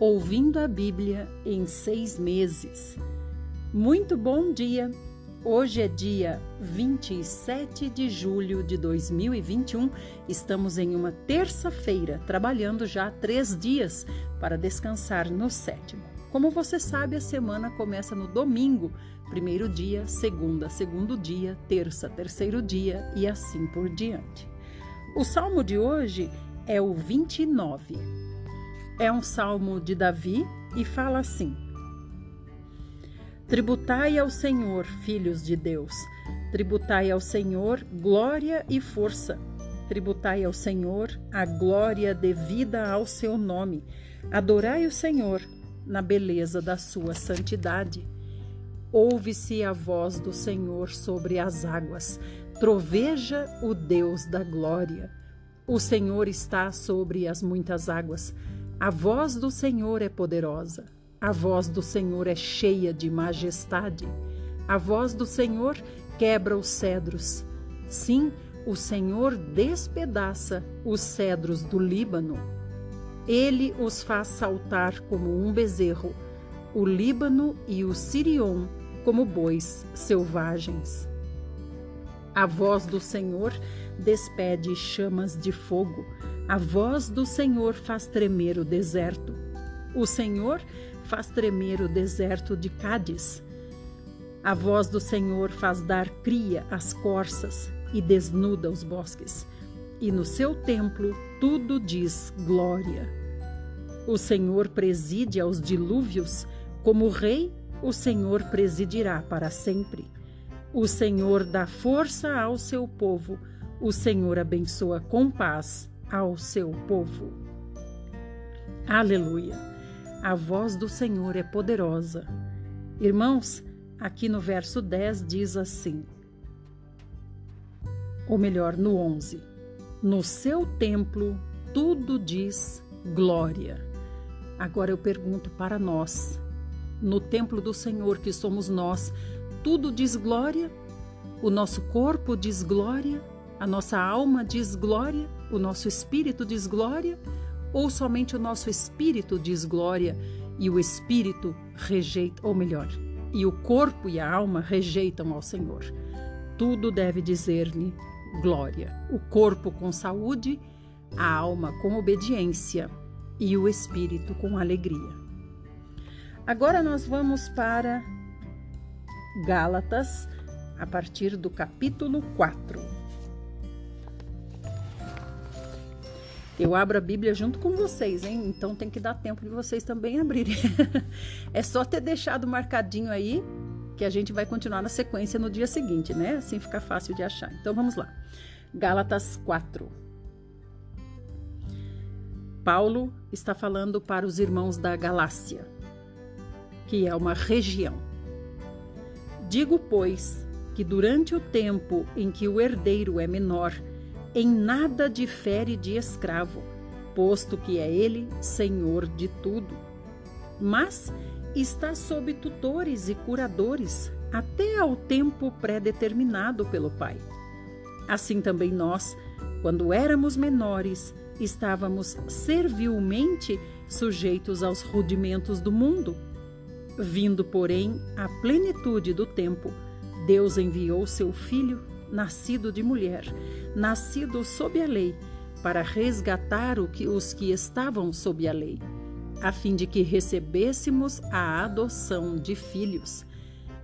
Ouvindo a Bíblia em seis meses. Muito bom dia! Hoje é dia 27 de julho de 2021. Estamos em uma terça-feira, trabalhando já três dias para descansar no sétimo. Como você sabe, a semana começa no domingo, primeiro dia, segunda, segundo dia, terça, terceiro dia e assim por diante. O salmo de hoje é o 29 é um salmo de Davi e fala assim: Tributai ao Senhor, filhos de Deus, tributai ao Senhor glória e força. Tributai ao Senhor a glória devida ao seu nome. Adorai o Senhor na beleza da sua santidade. Ouve-se a voz do Senhor sobre as águas, troveja o Deus da glória. O Senhor está sobre as muitas águas. A voz do Senhor é poderosa, a voz do Senhor é cheia de majestade, a voz do Senhor quebra os cedros. Sim, o Senhor despedaça os cedros do Líbano. Ele os faz saltar como um bezerro, o Líbano e o Sirion como bois selvagens. A voz do Senhor despede chamas de fogo. A voz do Senhor faz tremer o deserto. O Senhor faz tremer o deserto de Cádiz. A voz do Senhor faz dar cria às corças e desnuda os bosques. E no seu templo tudo diz glória. O Senhor preside aos dilúvios, como rei, o Senhor presidirá para sempre. O Senhor dá força ao seu povo o Senhor abençoa com paz ao seu povo. Aleluia! A voz do Senhor é poderosa. Irmãos, aqui no verso 10 diz assim, ou melhor, no 11: No seu templo tudo diz glória. Agora eu pergunto para nós, no templo do Senhor que somos nós, tudo diz glória? O nosso corpo diz glória? A nossa alma diz glória, o nosso espírito diz glória, ou somente o nosso espírito diz glória e o espírito rejeita, ou melhor, e o corpo e a alma rejeitam ao Senhor. Tudo deve dizer-lhe glória. O corpo com saúde, a alma com obediência e o espírito com alegria. Agora nós vamos para Gálatas, a partir do capítulo 4. Eu abro a Bíblia junto com vocês, hein? Então tem que dar tempo de vocês também abrirem. é só ter deixado marcadinho aí que a gente vai continuar na sequência no dia seguinte, né? Assim fica fácil de achar. Então vamos lá. Gálatas 4. Paulo está falando para os irmãos da Galácia, que é uma região. Digo, pois, que durante o tempo em que o herdeiro é menor, em nada difere de escravo, posto que é ele senhor de tudo. Mas está sob tutores e curadores até ao tempo pré-determinado pelo Pai. Assim também nós, quando éramos menores, estávamos servilmente sujeitos aos rudimentos do mundo. Vindo, porém, à plenitude do tempo, Deus enviou seu Filho nascido de mulher, nascido sob a lei, para resgatar os que estavam sob a lei, a fim de que recebêssemos a adoção de filhos.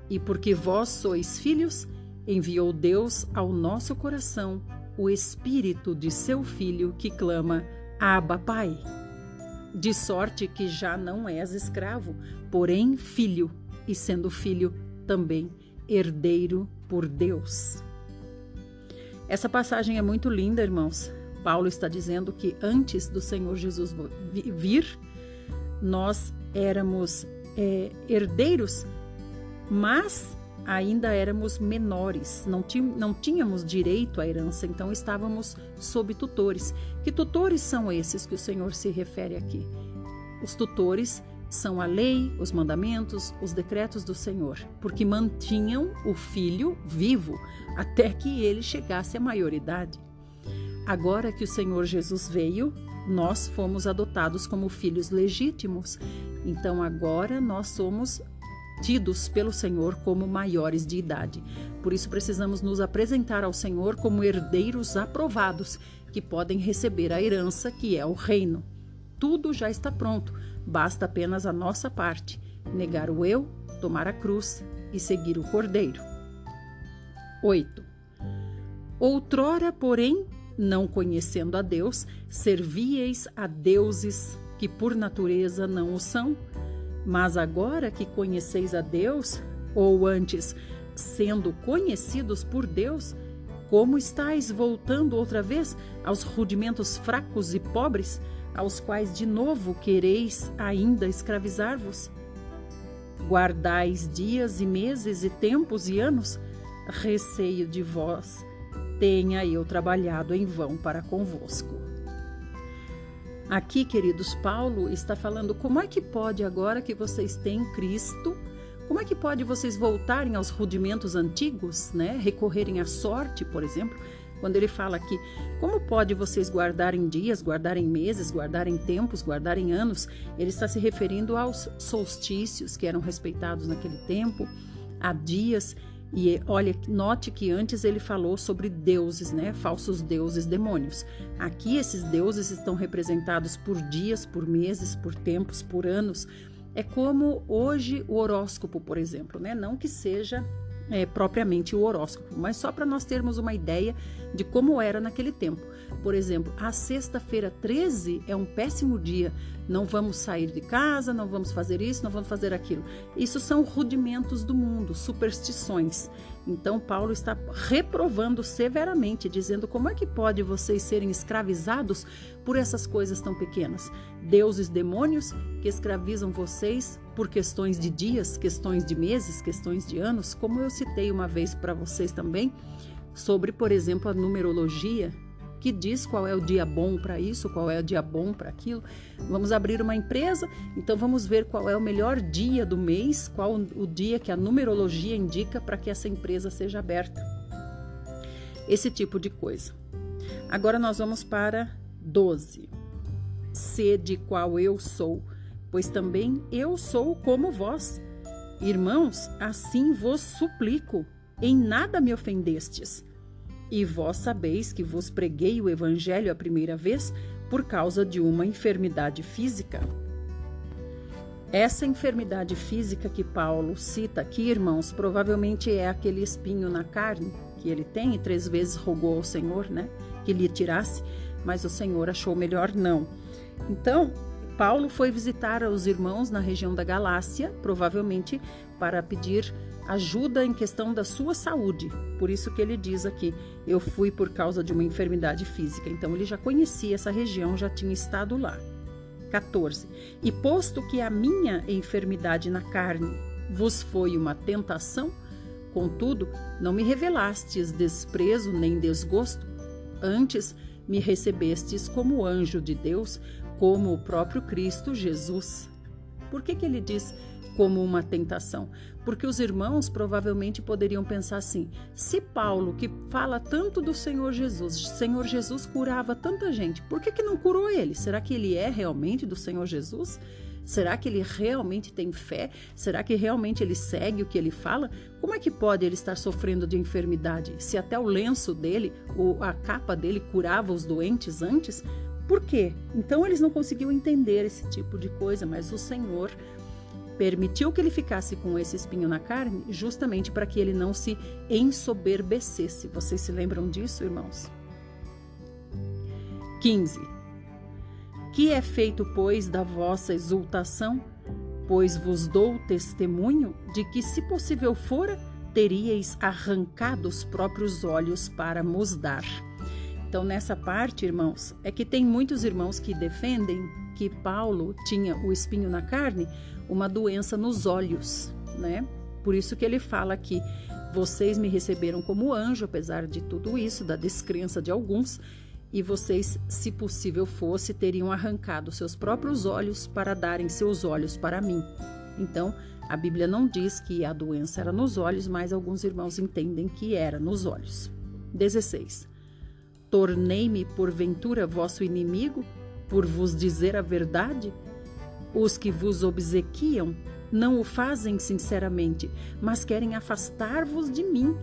E porque vós sois filhos, enviou Deus ao nosso coração o espírito de seu filho que clama: Abba, Pai. De sorte que já não és escravo, porém filho, e sendo filho, também herdeiro por Deus. Essa passagem é muito linda, irmãos. Paulo está dizendo que antes do Senhor Jesus vir, nós éramos é, herdeiros, mas ainda éramos menores, não, não tínhamos direito à herança, então estávamos sob tutores. Que tutores são esses que o Senhor se refere aqui? Os tutores são a lei, os mandamentos, os decretos do Senhor, porque mantinham o filho vivo até que ele chegasse à maioridade. Agora que o Senhor Jesus veio, nós fomos adotados como filhos legítimos. Então agora nós somos tidos pelo Senhor como maiores de idade. Por isso precisamos nos apresentar ao Senhor como herdeiros aprovados, que podem receber a herança que é o reino. Tudo já está pronto, basta apenas a nossa parte: negar o eu, tomar a cruz e seguir o Cordeiro. 8. Outrora, porém, não conhecendo a Deus, servieis a deuses que por natureza não o são. Mas agora que conheceis a Deus, ou antes, sendo conhecidos por Deus, como estáis voltando outra vez aos rudimentos fracos e pobres, aos quais de novo quereis ainda escravizar-vos? Guardais dias e meses e tempos e anos? Receio de vós tenha eu trabalhado em vão para convosco. Aqui, queridos, Paulo está falando como é que pode agora que vocês têm Cristo, como é que pode vocês voltarem aos rudimentos antigos, né? Recorrerem à sorte, por exemplo, quando ele fala aqui, como pode vocês guardarem dias, guardarem meses, guardarem tempos, guardarem anos? Ele está se referindo aos solstícios que eram respeitados naquele tempo, a dias e olha, note que antes ele falou sobre deuses, né? Falsos deuses, demônios. Aqui esses deuses estão representados por dias, por meses, por tempos, por anos. É como hoje o horóscopo, por exemplo, né? Não que seja é, propriamente o horóscopo, mas só para nós termos uma ideia de como era naquele tempo. Por exemplo, a sexta-feira 13 é um péssimo dia. Não vamos sair de casa, não vamos fazer isso, não vamos fazer aquilo. Isso são rudimentos do mundo, superstições. Então, Paulo está reprovando severamente, dizendo como é que pode vocês serem escravizados por essas coisas tão pequenas. Deuses demônios que escravizam vocês por questões de dias, questões de meses, questões de anos, como eu citei uma vez para vocês também, sobre, por exemplo, a numerologia que diz qual é o dia bom para isso, qual é o dia bom para aquilo. Vamos abrir uma empresa, então vamos ver qual é o melhor dia do mês, qual o dia que a numerologia indica para que essa empresa seja aberta. Esse tipo de coisa. Agora nós vamos para 12. Sede qual eu sou, pois também eu sou como vós. Irmãos, assim vos suplico, em nada me ofendestes. E vós sabeis que vos preguei o Evangelho a primeira vez por causa de uma enfermidade física. Essa enfermidade física que Paulo cita aqui, irmãos, provavelmente é aquele espinho na carne que ele tem e três vezes rogou ao Senhor, né, que lhe tirasse, mas o Senhor achou melhor não. Então, Paulo foi visitar os irmãos na região da Galácia, provavelmente para pedir ajuda em questão da sua saúde. Por isso que ele diz aqui: eu fui por causa de uma enfermidade física. Então ele já conhecia essa região, já tinha estado lá. 14. E posto que a minha enfermidade na carne vos foi uma tentação, contudo, não me revelastes desprezo nem desgosto, antes me recebestes como anjo de Deus, como o próprio Cristo Jesus. Por que, que ele diz como uma tentação, porque os irmãos provavelmente poderiam pensar assim: se Paulo, que fala tanto do Senhor Jesus, Senhor Jesus curava tanta gente, por que, que não curou ele? Será que ele é realmente do Senhor Jesus? Será que ele realmente tem fé? Será que realmente ele segue o que ele fala? Como é que pode ele estar sofrendo de enfermidade? Se até o lenço dele, ou a capa dele curava os doentes antes? Por quê? Então eles não conseguiam entender esse tipo de coisa, mas o Senhor permitiu que ele ficasse com esse espinho na carne, justamente para que ele não se ensoberbecesse. Vocês se lembram disso, irmãos? 15. Que é feito, pois, da vossa exultação? Pois vos dou testemunho de que, se possível fora, teríeis arrancado os próprios olhos para nos dar. Então, nessa parte, irmãos, é que tem muitos irmãos que defendem que Paulo tinha o espinho na carne, uma doença nos olhos, né? Por isso que ele fala aqui: vocês me receberam como anjo, apesar de tudo isso, da descrença de alguns, e vocês, se possível fosse, teriam arrancado seus próprios olhos para darem seus olhos para mim. Então, a Bíblia não diz que a doença era nos olhos, mas alguns irmãos entendem que era nos olhos. 16. Tornei-me porventura vosso inimigo, por vos dizer a verdade? Os que vos obsequiam não o fazem sinceramente, mas querem afastar-vos de mim,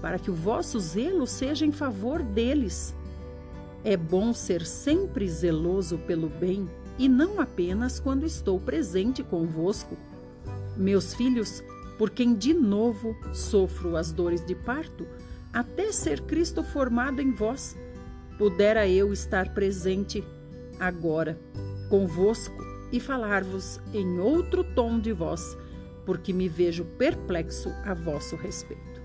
para que o vosso zelo seja em favor deles. É bom ser sempre zeloso pelo bem e não apenas quando estou presente convosco. Meus filhos, por quem de novo sofro as dores de parto, até ser Cristo formado em vós, pudera eu estar presente agora convosco e falar-vos em outro tom de voz, porque me vejo perplexo a vosso respeito.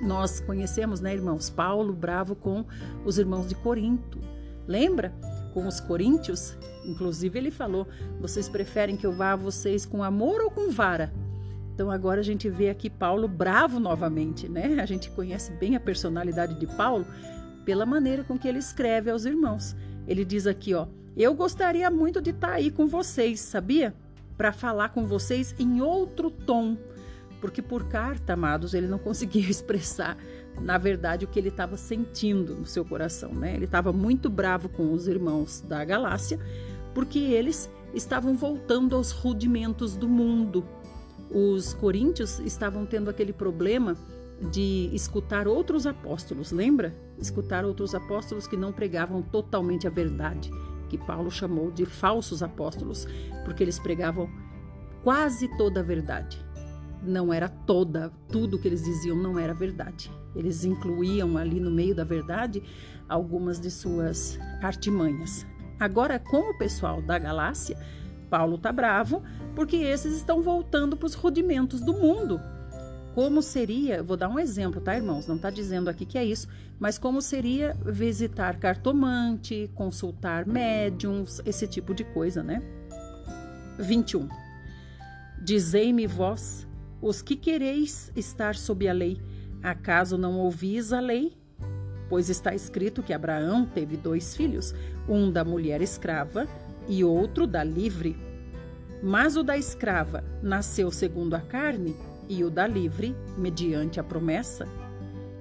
Nós conhecemos, né, irmãos, Paulo bravo com os irmãos de Corinto. Lembra? Com os coríntios, inclusive ele falou: "Vocês preferem que eu vá a vocês com amor ou com vara?" Então agora a gente vê aqui Paulo bravo novamente, né? A gente conhece bem a personalidade de Paulo pela maneira com que ele escreve aos irmãos. Ele diz aqui, ó: "Eu gostaria muito de estar tá aí com vocês, sabia? Para falar com vocês em outro tom." porque por carta, amados, ele não conseguia expressar, na verdade, o que ele estava sentindo no seu coração, né? Ele estava muito bravo com os irmãos da Galácia, porque eles estavam voltando aos rudimentos do mundo. Os coríntios estavam tendo aquele problema de escutar outros apóstolos, lembra? Escutar outros apóstolos que não pregavam totalmente a verdade, que Paulo chamou de falsos apóstolos, porque eles pregavam quase toda a verdade não era toda, tudo que eles diziam não era verdade. Eles incluíam ali no meio da verdade algumas de suas artimanhas. Agora, com o pessoal da Galácia, Paulo tá bravo porque esses estão voltando para os rudimentos do mundo. Como seria, vou dar um exemplo, tá, irmãos? Não está dizendo aqui que é isso, mas como seria visitar cartomante, consultar médiums, esse tipo de coisa, né? 21. Dizei-me vós os que quereis estar sob a lei, acaso não ouvis a lei? Pois está escrito que Abraão teve dois filhos, um da mulher escrava e outro da livre. Mas o da escrava nasceu segundo a carne e o da livre mediante a promessa.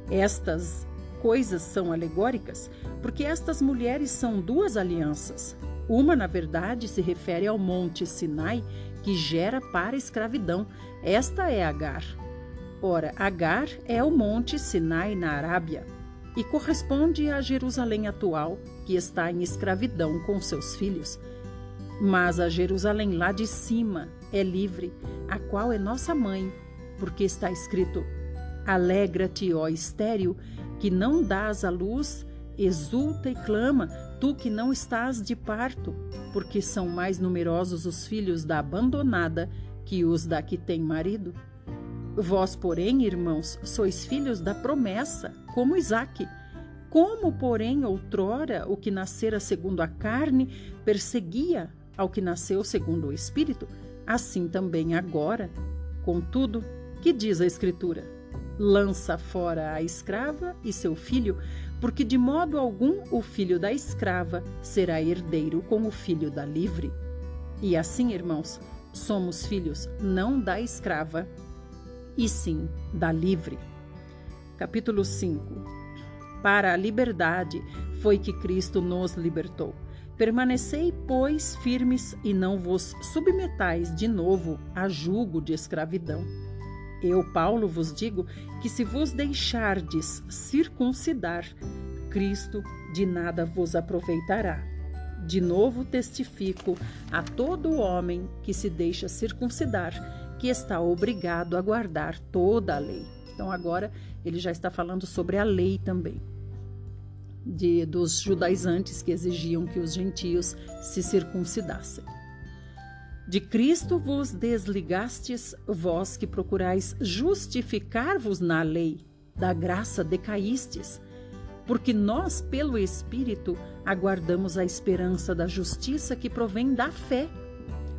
Estas coisas são alegóricas, porque estas mulheres são duas alianças. Uma, na verdade, se refere ao monte Sinai, que gera para a escravidão. Esta é Agar. Ora, Agar é o monte Sinai na Arábia e corresponde a Jerusalém atual, que está em escravidão com seus filhos. Mas a Jerusalém lá de cima é livre, a qual é nossa mãe, porque está escrito: Alegra-te, ó estéril, que não dás a luz, exulta e clama, tu que não estás de parto, porque são mais numerosos os filhos da abandonada que os da que tem marido? Vós, porém, irmãos, sois filhos da promessa, como Isaque. Como, porém, outrora o que nascera segundo a carne perseguia ao que nasceu segundo o Espírito, assim também agora. Contudo, que diz a Escritura? Lança fora a escrava e seu filho, porque de modo algum o filho da escrava será herdeiro com o filho da livre. E assim, irmãos, somos filhos não da escrava, e sim da livre. Capítulo 5 Para a liberdade foi que Cristo nos libertou. Permanecei, pois, firmes e não vos submetais de novo a jugo de escravidão. Eu, Paulo, vos digo que se vos deixardes circuncidar, Cristo de nada vos aproveitará. De novo testifico a todo homem que se deixa circuncidar, que está obrigado a guardar toda a lei. Então agora ele já está falando sobre a lei também. De, dos judaizantes que exigiam que os gentios se circuncidassem. De Cristo vos desligastes, vós que procurais justificar-vos na lei, da graça decaístes, porque nós, pelo Espírito, aguardamos a esperança da justiça que provém da fé.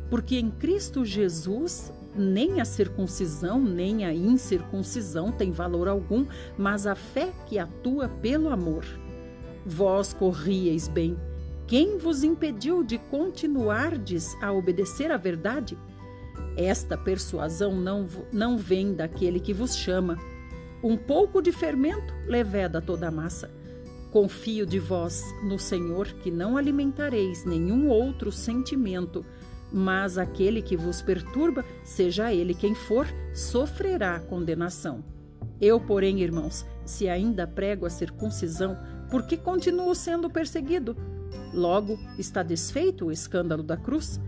Porque em Cristo Jesus nem a circuncisão nem a incircuncisão tem valor algum, mas a fé que atua pelo amor. Vós corrieis bem, quem vos impediu de continuardes a obedecer à verdade? Esta persuasão não, não vem daquele que vos chama. Um pouco de fermento leveda toda a massa. Confio de vós no Senhor que não alimentareis nenhum outro sentimento, mas aquele que vos perturba, seja ele quem for, sofrerá condenação. Eu, porém, irmãos, se ainda prego a circuncisão, por que continuo sendo perseguido? Logo, está desfeito o escândalo da cruz?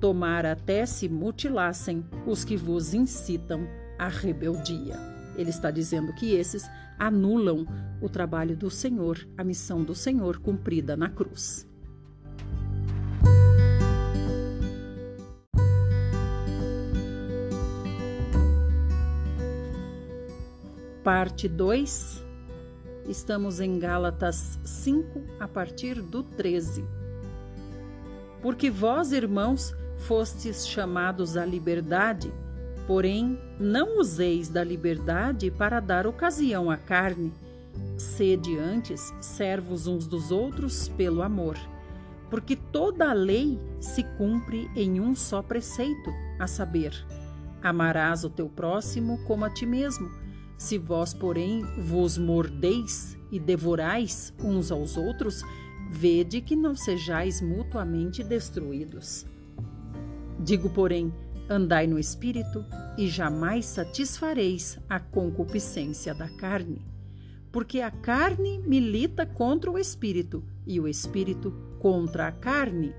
Tomara até se mutilassem os que vos incitam à rebeldia. Ele está dizendo que esses anulam o trabalho do Senhor, a missão do Senhor cumprida na cruz. Parte 2. Estamos em Gálatas 5, a partir do 13. Porque vós, irmãos, fostes chamados à liberdade, Porém, não useis da liberdade para dar ocasião à carne. Sede antes servos uns dos outros pelo amor. Porque toda a lei se cumpre em um só preceito, a saber: amarás o teu próximo como a ti mesmo. Se vós, porém, vos mordeis e devorais uns aos outros, vede que não sejais mutuamente destruídos. Digo, porém, Andai no espírito e jamais satisfareis a concupiscência da carne. Porque a carne milita contra o espírito e o espírito contra a carne.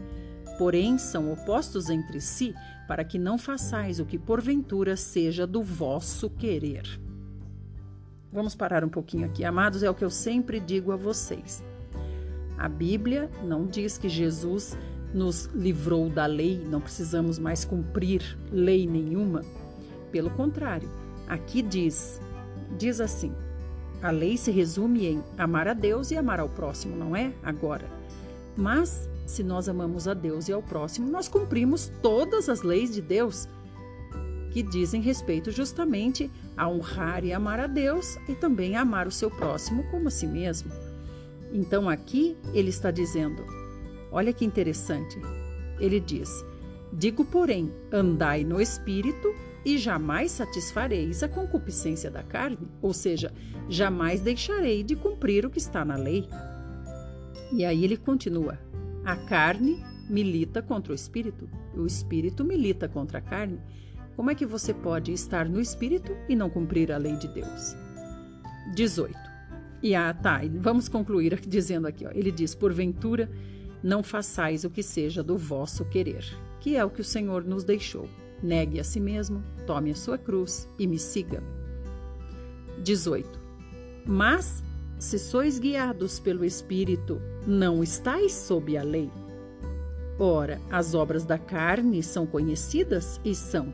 Porém, são opostos entre si, para que não façais o que porventura seja do vosso querer. Vamos parar um pouquinho aqui, amados, é o que eu sempre digo a vocês. A Bíblia não diz que Jesus nos livrou da lei, não precisamos mais cumprir lei nenhuma. Pelo contrário, aqui diz, diz assim: a lei se resume em amar a Deus e amar ao próximo, não é? Agora. Mas se nós amamos a Deus e ao próximo, nós cumprimos todas as leis de Deus que dizem respeito justamente a honrar e amar a Deus e também a amar o seu próximo como a si mesmo. Então aqui ele está dizendo: Olha que interessante. Ele diz: Digo, porém, andai no espírito e jamais satisfareis a concupiscência da carne, ou seja, jamais deixarei de cumprir o que está na lei. E aí ele continua: a carne milita contra o espírito, o espírito milita contra a carne. Como é que você pode estar no espírito e não cumprir a lei de Deus? 18. E ah, tá, vamos concluir dizendo aqui, ó, ele diz: porventura não façais o que seja do vosso querer, que é o que o Senhor nos deixou. Negue a si mesmo, tome a sua cruz e me siga. 18. Mas, se sois guiados pelo Espírito, não estáis sob a lei. Ora, as obras da carne são conhecidas e são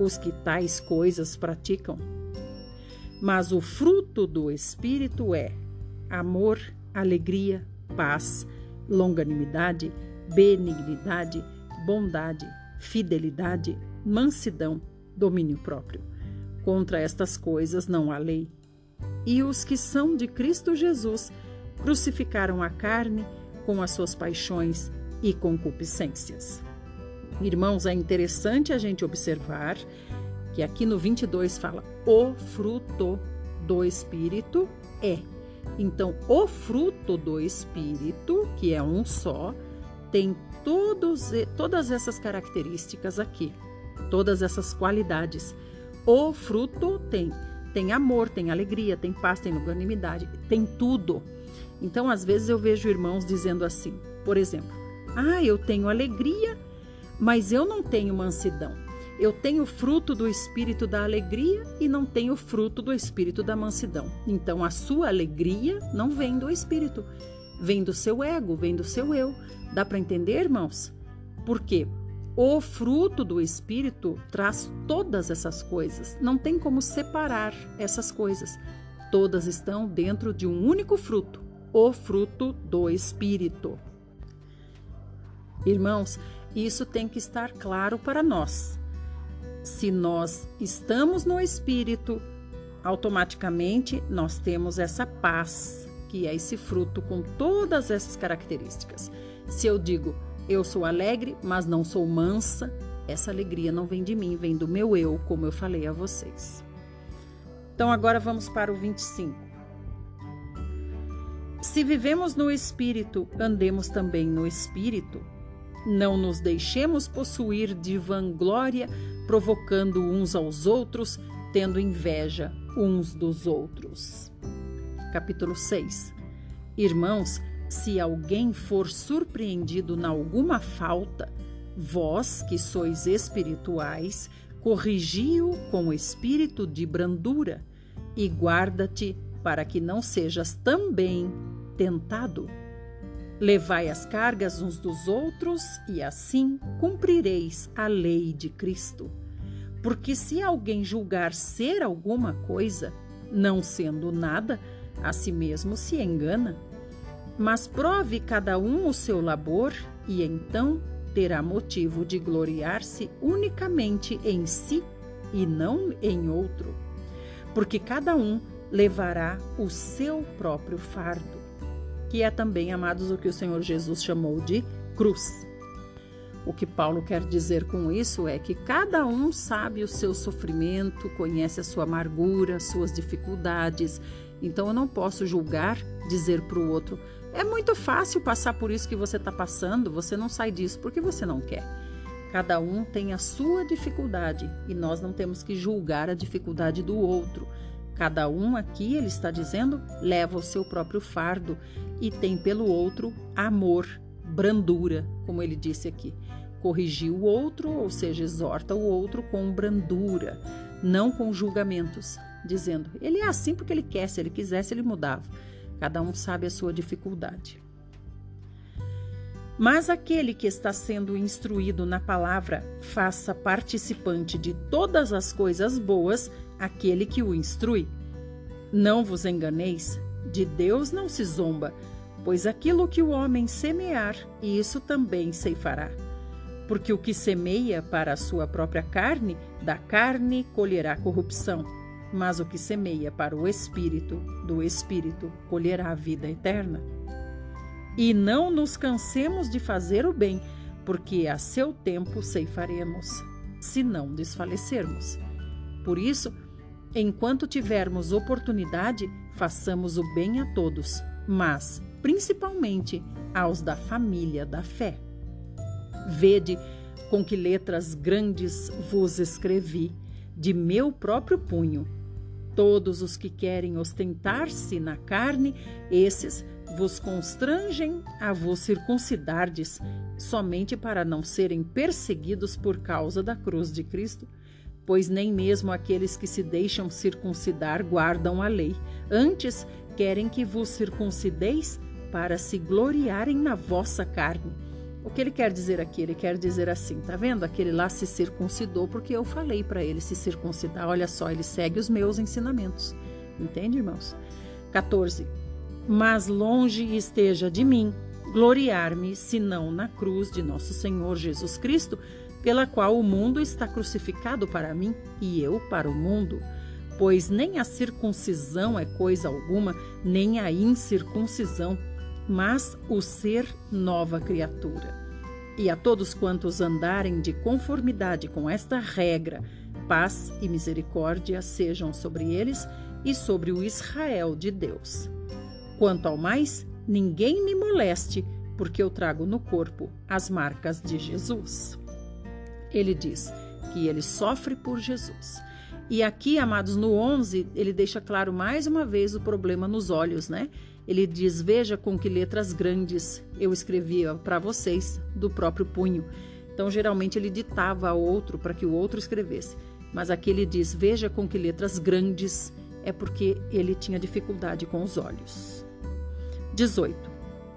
os que tais coisas praticam. Mas o fruto do Espírito é amor, alegria, paz, longanimidade, benignidade, bondade, fidelidade, mansidão, domínio próprio. Contra estas coisas não há lei. E os que são de Cristo Jesus crucificaram a carne com as suas paixões e concupiscências. Irmãos, é interessante a gente observar que aqui no 22 fala: o fruto do Espírito é então, o fruto do Espírito, que é um só, tem todos, todas essas características aqui, todas essas qualidades. O fruto tem, tem amor, tem alegria, tem paz, tem longanimidade, tem tudo. Então, às vezes eu vejo irmãos dizendo assim, por exemplo, ah, eu tenho alegria, mas eu não tenho mansidão. Eu tenho fruto do espírito da alegria e não tenho fruto do espírito da mansidão. Então a sua alegria não vem do espírito, vem do seu ego, vem do seu eu. Dá para entender, irmãos? Por quê? O fruto do espírito traz todas essas coisas. Não tem como separar essas coisas. Todas estão dentro de um único fruto, o fruto do Espírito. Irmãos, isso tem que estar claro para nós. Se nós estamos no Espírito, automaticamente nós temos essa paz, que é esse fruto com todas essas características. Se eu digo, eu sou alegre, mas não sou mansa, essa alegria não vem de mim, vem do meu eu, como eu falei a vocês. Então agora vamos para o 25. Se vivemos no Espírito, andemos também no Espírito. Não nos deixemos possuir de vanglória, provocando uns aos outros, tendo inveja uns dos outros. Capítulo 6 Irmãos, se alguém for surpreendido na alguma falta, vós que sois espirituais, corrigi-o com espírito de brandura e guarda-te para que não sejas também tentado. Levai as cargas uns dos outros e assim cumprireis a lei de Cristo. Porque se alguém julgar ser alguma coisa, não sendo nada, a si mesmo se engana. Mas prove cada um o seu labor e então terá motivo de gloriar-se unicamente em si e não em outro. Porque cada um levará o seu próprio fardo que é também, amados, o que o Senhor Jesus chamou de cruz. O que Paulo quer dizer com isso é que cada um sabe o seu sofrimento, conhece a sua amargura, suas dificuldades. Então eu não posso julgar, dizer para o outro: é muito fácil passar por isso que você está passando, você não sai disso porque você não quer. Cada um tem a sua dificuldade e nós não temos que julgar a dificuldade do outro. Cada um aqui, ele está dizendo, leva o seu próprio fardo e tem pelo outro amor, brandura, como ele disse aqui. Corrigir o outro, ou seja, exorta o outro com brandura, não com julgamentos, dizendo: ele é assim porque ele quer, se ele quisesse, ele mudava. Cada um sabe a sua dificuldade. Mas aquele que está sendo instruído na palavra, faça participante de todas as coisas boas aquele que o instrui. Não vos enganeis, de Deus não se zomba, pois aquilo que o homem semear, isso também ceifará. Porque o que semeia para a sua própria carne, da carne colherá corrupção, mas o que semeia para o espírito, do espírito colherá a vida eterna. E não nos cansemos de fazer o bem, porque a seu tempo ceifaremos, se não desfalecermos. Por isso, enquanto tivermos oportunidade, façamos o bem a todos, mas principalmente aos da família da fé. Vede com que letras grandes vos escrevi, de meu próprio punho. Todos os que querem ostentar-se na carne, esses vos constrangem a vos circuncidardes, somente para não serem perseguidos por causa da cruz de Cristo, pois nem mesmo aqueles que se deixam circuncidar guardam a lei. Antes, querem que vos circuncideis para se gloriarem na vossa carne. O que ele quer dizer aqui? Ele quer dizer assim, tá vendo? Aquele lá se circuncidou porque eu falei para ele se circuncidar. Olha só, ele segue os meus ensinamentos. Entende, irmãos? 14 mas longe esteja de mim gloriar-me senão na cruz de nosso Senhor Jesus Cristo, pela qual o mundo está crucificado para mim e eu para o mundo. Pois nem a circuncisão é coisa alguma, nem a incircuncisão, mas o ser nova criatura. E a todos quantos andarem de conformidade com esta regra, paz e misericórdia sejam sobre eles e sobre o Israel de Deus. Quanto ao mais, ninguém me moleste, porque eu trago no corpo as marcas de Jesus. Ele diz que ele sofre por Jesus. E aqui, amados, no 11, ele deixa claro mais uma vez o problema nos olhos, né? Ele diz: Veja com que letras grandes eu escrevia para vocês do próprio punho. Então, geralmente, ele ditava a outro para que o outro escrevesse. Mas aqui ele diz: Veja com que letras grandes, é porque ele tinha dificuldade com os olhos. 18.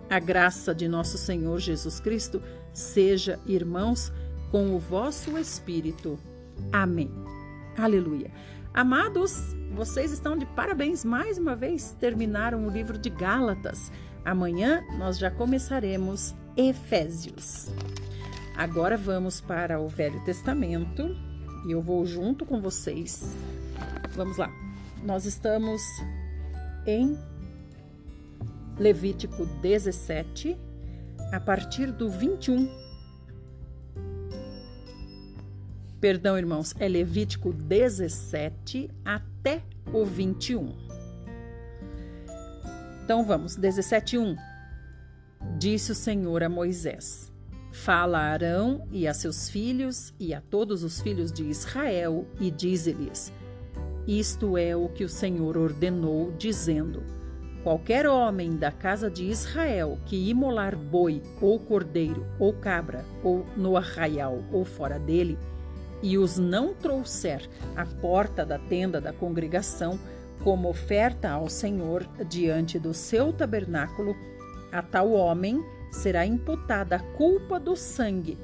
A graça de nosso Senhor Jesus Cristo seja, irmãos, com o vosso espírito. Amém. Aleluia. Amados, vocês estão de parabéns mais uma vez, terminaram o livro de Gálatas. Amanhã nós já começaremos Efésios. Agora vamos para o Velho Testamento e eu vou junto com vocês. Vamos lá. Nós estamos em Levítico 17, a partir do 21. Perdão, irmãos, é Levítico 17 até o 21. Então vamos, 17:1. Disse o Senhor a Moisés: Fala a Arão e a seus filhos e a todos os filhos de Israel e dize-lhes: Isto é o que o Senhor ordenou, dizendo: Qualquer homem da casa de Israel que imolar boi ou cordeiro ou cabra ou no arraial ou fora dele e os não trouxer à porta da tenda da congregação como oferta ao Senhor diante do seu tabernáculo, a tal homem será imputada a culpa do sangue.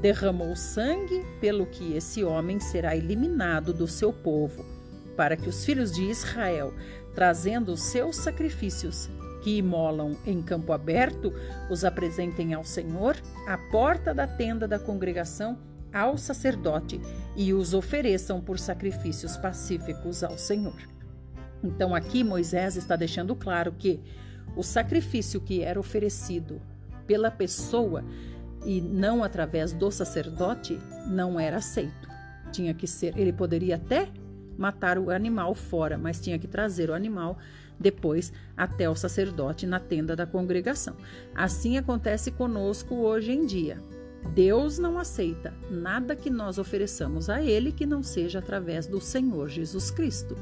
Derramou sangue, pelo que esse homem será eliminado do seu povo, para que os filhos de Israel, trazendo os seus sacrifícios, que imolam em campo aberto, os apresentem ao Senhor, à porta da tenda da congregação, ao sacerdote, e os ofereçam por sacrifícios pacíficos ao Senhor. Então aqui Moisés está deixando claro que o sacrifício que era oferecido pela pessoa e não através do sacerdote não era aceito. Tinha que ser, ele poderia até matar o animal fora, mas tinha que trazer o animal depois até o sacerdote na tenda da congregação. Assim acontece conosco hoje em dia. Deus não aceita nada que nós ofereçamos a Ele que não seja através do Senhor Jesus Cristo.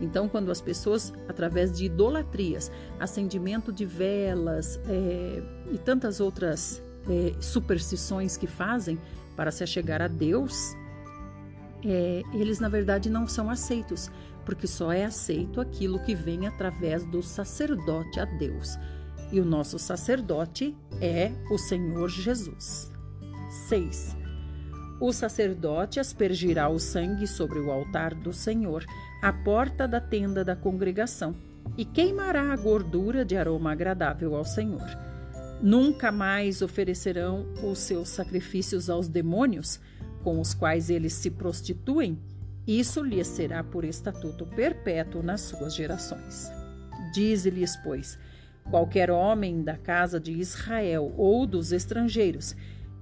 Então, quando as pessoas, através de idolatrias, acendimento de velas é, e tantas outras é, superstições que fazem para se achegar a Deus, é, eles na verdade não são aceitos, porque só é aceito aquilo que vem através do sacerdote a Deus. E o nosso sacerdote é o Senhor Jesus. 6. O sacerdote aspergirá o sangue sobre o altar do Senhor à porta da tenda da congregação e queimará a gordura de aroma agradável ao Senhor. Nunca mais oferecerão os seus sacrifícios aos demônios, com os quais eles se prostituem. Isso lhes será por estatuto perpétuo nas suas gerações. Dize-lhes, pois, qualquer homem da casa de Israel ou dos estrangeiros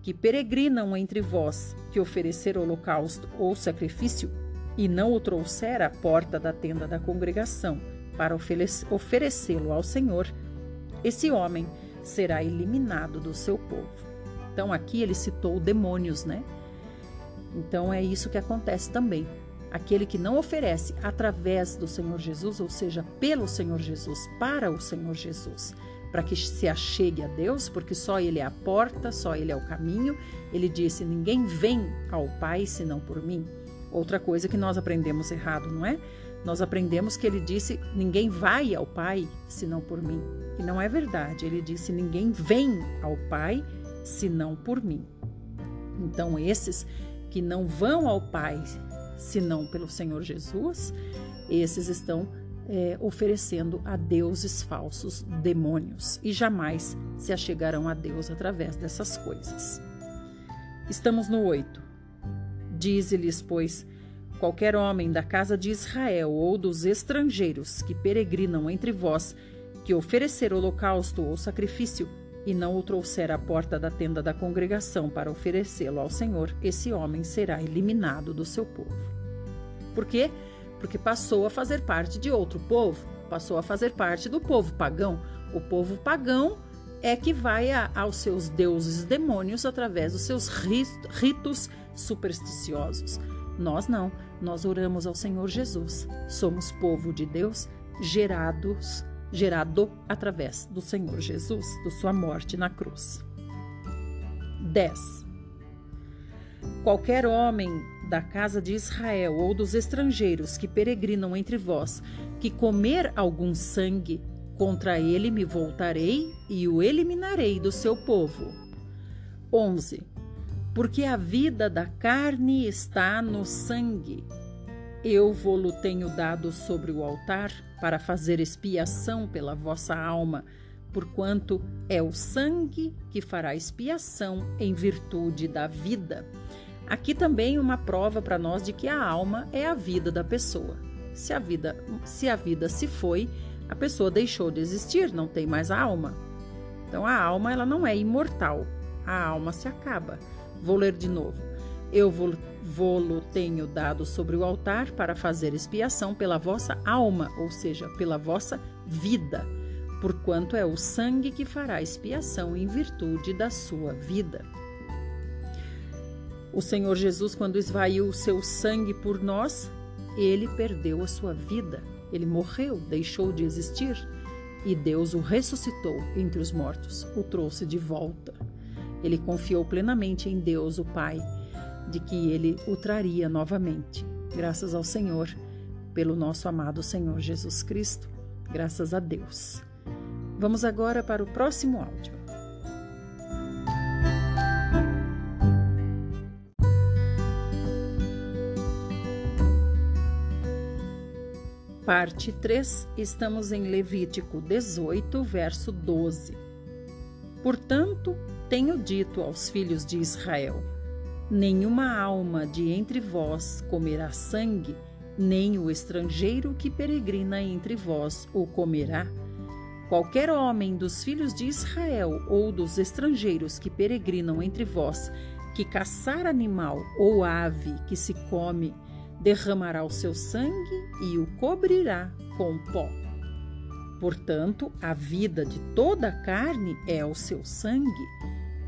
que peregrinam entre vós, que oferecer holocausto ou sacrifício, e não o trouxer à porta da tenda da congregação para oferecê-lo ao Senhor, esse homem será eliminado do seu povo. Então aqui ele citou demônios, né? Então é isso que acontece também. Aquele que não oferece através do Senhor Jesus, ou seja, pelo Senhor Jesus, para o Senhor Jesus, para que se achegue a Deus, porque só Ele é a porta, só Ele é o caminho. Ele disse: Ninguém vem ao Pai senão por mim. Outra coisa que nós aprendemos errado, não é? Nós aprendemos que ele disse: Ninguém vai ao Pai senão por mim. E não é verdade. Ele disse: Ninguém vem ao Pai senão por mim. Então, esses que não vão ao Pai senão pelo Senhor Jesus, esses estão é, oferecendo a deuses falsos, demônios, e jamais se achegarão a Deus através dessas coisas. Estamos no 8. Dize-lhes, pois, qualquer homem da casa de Israel ou dos estrangeiros que peregrinam entre vós, que oferecer holocausto ou sacrifício, e não o trouxer à porta da tenda da congregação para oferecê-lo ao Senhor, esse homem será eliminado do seu povo. Por quê? Porque passou a fazer parte de outro povo, passou a fazer parte do povo pagão. O povo pagão é que vai a, aos seus deuses demônios através dos seus ritos supersticiosos. Nós não, nós oramos ao Senhor Jesus. Somos povo de Deus, gerados, gerado através do Senhor Jesus, da sua morte na cruz. 10. Qualquer homem da casa de Israel ou dos estrangeiros que peregrinam entre vós, que comer algum sangue, contra ele me voltarei e o eliminarei do seu povo. 11 porque a vida da carne está no sangue, Eu vou-lo tenho dado sobre o altar para fazer expiação pela vossa alma, porquanto é o sangue que fará expiação em virtude da vida. Aqui também uma prova para nós de que a alma é a vida da pessoa. Se a vida se a vida se foi, a pessoa deixou de existir, não tem mais a alma. Então a alma ela não é imortal. A alma se acaba. Vou ler de novo. Eu vou-lo tenho dado sobre o altar para fazer expiação pela vossa alma, ou seja, pela vossa vida, porquanto é o sangue que fará expiação em virtude da sua vida. O Senhor Jesus, quando esvaiu o seu sangue por nós, ele perdeu a sua vida. Ele morreu, deixou de existir e Deus o ressuscitou entre os mortos, o trouxe de volta. Ele confiou plenamente em Deus, o Pai, de que ele o traria novamente. Graças ao Senhor, pelo nosso amado Senhor Jesus Cristo. Graças a Deus. Vamos agora para o próximo áudio. Parte 3, estamos em Levítico 18, verso 12. Portanto, tenho dito aos filhos de Israel: Nenhuma alma de entre vós comerá sangue, nem o estrangeiro que peregrina entre vós o comerá. Qualquer homem dos filhos de Israel ou dos estrangeiros que peregrinam entre vós, que caçar animal ou ave que se come, derramará o seu sangue e o cobrirá com pó. Portanto, a vida de toda a carne é o seu sangue.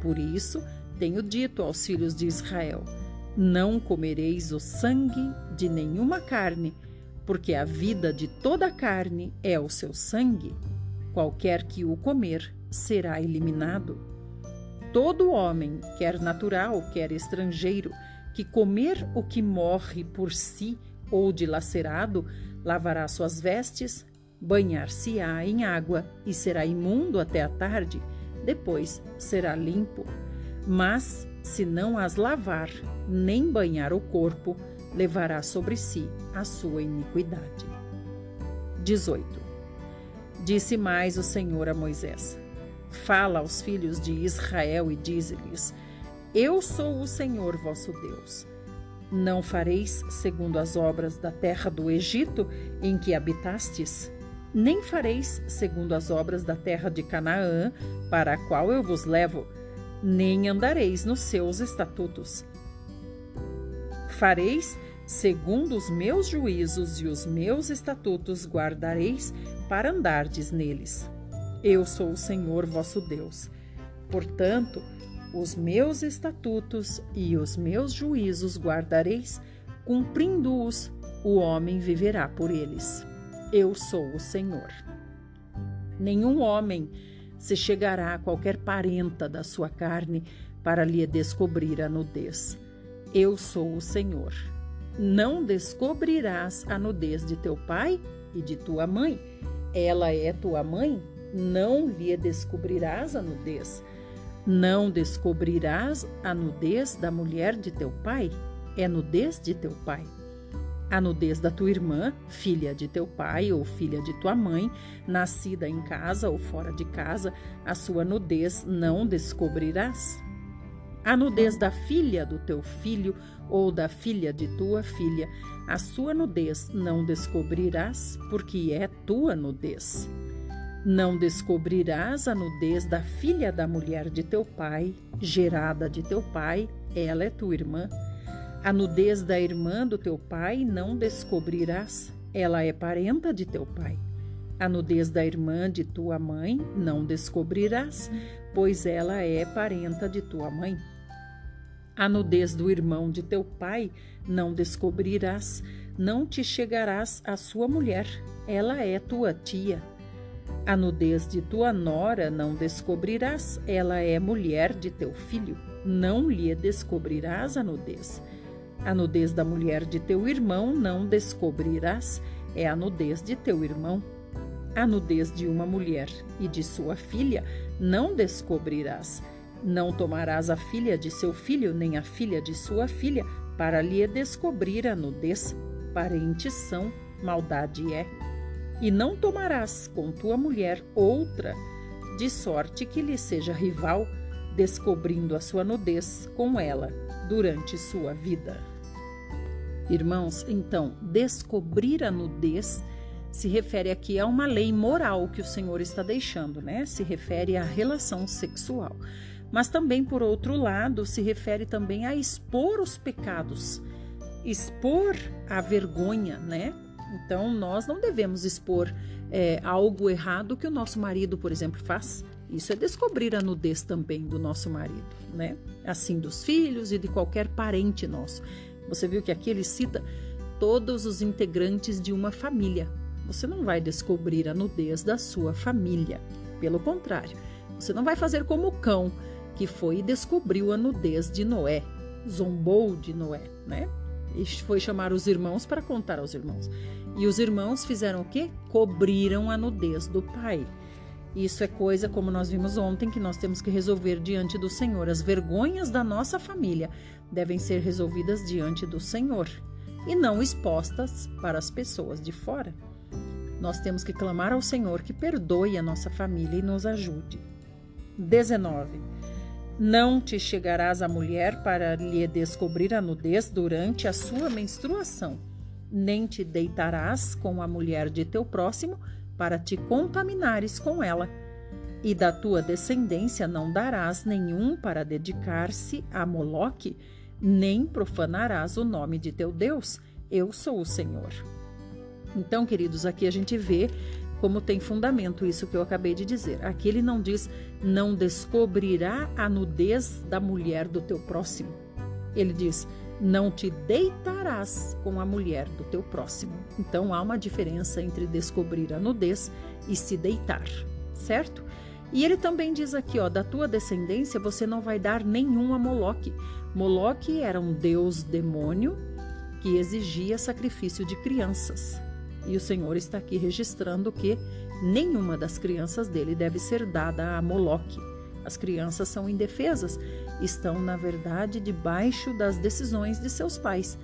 Por isso, tenho dito aos filhos de Israel: Não comereis o sangue de nenhuma carne, porque a vida de toda a carne é o seu sangue. Qualquer que o comer será eliminado. Todo homem, quer natural, quer estrangeiro, que comer o que morre por si ou dilacerado, lavará suas vestes, banhar-se-á em água e será imundo até a tarde, depois será limpo. Mas, se não as lavar, nem banhar o corpo, levará sobre si a sua iniquidade. 18. Disse mais o Senhor a Moisés: Fala aos filhos de Israel e dize-lhes: eu sou o Senhor vosso Deus. Não fareis segundo as obras da terra do Egito em que habitastes, nem fareis segundo as obras da terra de Canaã, para a qual eu vos levo, nem andareis nos seus estatutos. Fareis segundo os meus juízos e os meus estatutos guardareis para andardes neles. Eu sou o Senhor vosso Deus. Portanto, os meus estatutos e os meus juízos guardareis, cumprindo-os, o homem viverá por eles. Eu sou o Senhor. Nenhum homem se chegará a qualquer parenta da sua carne para lhe descobrir a nudez. Eu sou o Senhor. Não descobrirás a nudez de teu pai e de tua mãe. Ela é tua mãe, não lhe descobrirás a nudez. Não descobrirás a nudez da mulher de teu pai? É nudez de teu pai. A nudez da tua irmã, filha de teu pai ou filha de tua mãe, nascida em casa ou fora de casa, a sua nudez não descobrirás. A nudez da filha do teu filho ou da filha de tua filha, a sua nudez não descobrirás, porque é tua nudez. Não descobrirás a nudez da filha da mulher de teu pai, gerada de teu pai, ela é tua irmã. A nudez da irmã do teu pai não descobrirás, ela é parenta de teu pai. A nudez da irmã de tua mãe não descobrirás, pois ela é parenta de tua mãe. A nudez do irmão de teu pai não descobrirás, não te chegarás à sua mulher, ela é tua tia. A nudez de tua nora não descobrirás, ela é mulher de teu filho, não lhe descobrirás a nudez. A nudez da mulher de teu irmão não descobrirás, é a nudez de teu irmão. A nudez de uma mulher e de sua filha não descobrirás. Não tomarás a filha de seu filho, nem a filha de sua filha, para lhe descobrir a nudez. parentes são, maldade é. E não tomarás com tua mulher outra, de sorte que lhe seja rival, descobrindo a sua nudez com ela durante sua vida. Irmãos, então, descobrir a nudez se refere aqui a uma lei moral que o Senhor está deixando, né? Se refere à relação sexual. Mas também, por outro lado, se refere também a expor os pecados, expor a vergonha, né? Então, nós não devemos expor é, algo errado que o nosso marido, por exemplo, faz. Isso é descobrir a nudez também do nosso marido, né? Assim, dos filhos e de qualquer parente nosso. Você viu que aqui ele cita todos os integrantes de uma família. Você não vai descobrir a nudez da sua família. Pelo contrário, você não vai fazer como o cão que foi e descobriu a nudez de Noé, zombou de Noé, né? E foi chamar os irmãos para contar aos irmãos. E os irmãos fizeram o quê? Cobriram a nudez do pai. Isso é coisa, como nós vimos ontem, que nós temos que resolver diante do Senhor. As vergonhas da nossa família devem ser resolvidas diante do Senhor e não expostas para as pessoas de fora. Nós temos que clamar ao Senhor que perdoe a nossa família e nos ajude. 19. Não te chegarás à mulher para lhe descobrir a nudez durante a sua menstruação, nem te deitarás com a mulher de teu próximo para te contaminares com ela. E da tua descendência não darás nenhum para dedicar-se a Moloque, nem profanarás o nome de teu Deus. Eu sou o Senhor. Então, queridos, aqui a gente vê como tem fundamento isso que eu acabei de dizer. Aqui ele não diz não descobrirá a nudez da mulher do teu próximo. Ele diz não te deitarás com a mulher do teu próximo. Então há uma diferença entre descobrir a nudez e se deitar, certo? E ele também diz aqui, ó, da tua descendência você não vai dar nenhum a Moloque. Moloque era um deus demônio que exigia sacrifício de crianças. E o Senhor está aqui registrando que nenhuma das crianças dele deve ser dada a Moloque. As crianças são indefesas, estão, na verdade, debaixo das decisões de seus pais.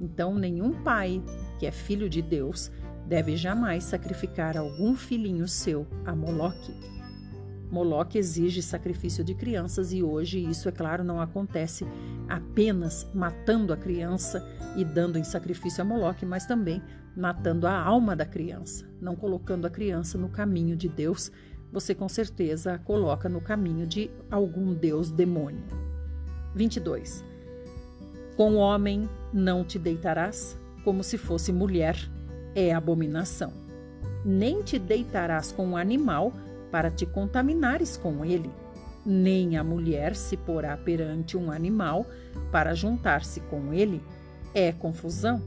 Então, nenhum pai que é filho de Deus deve jamais sacrificar algum filhinho seu a Moloque. Moloque exige sacrifício de crianças e hoje isso, é claro, não acontece apenas matando a criança e dando em sacrifício a Moloque, mas também matando a alma da criança, não colocando a criança no caminho de Deus. Você com certeza a coloca no caminho de algum deus demônio. 22. Com o homem não te deitarás, como se fosse mulher, é abominação. Nem te deitarás com um animal, para te contaminares com ele. Nem a mulher se porá perante um animal para juntar-se com ele. É confusão.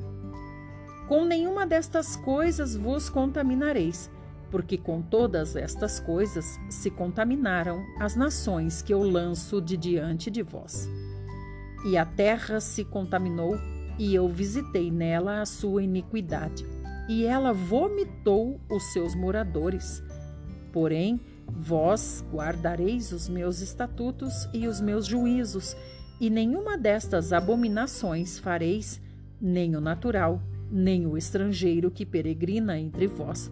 Com nenhuma destas coisas vos contaminareis, porque com todas estas coisas se contaminaram as nações que eu lanço de diante de vós. E a terra se contaminou, e eu visitei nela a sua iniquidade, e ela vomitou os seus moradores. Porém, vós guardareis os meus estatutos e os meus juízos, e nenhuma destas abominações fareis, nem o natural, nem o estrangeiro que peregrina entre vós,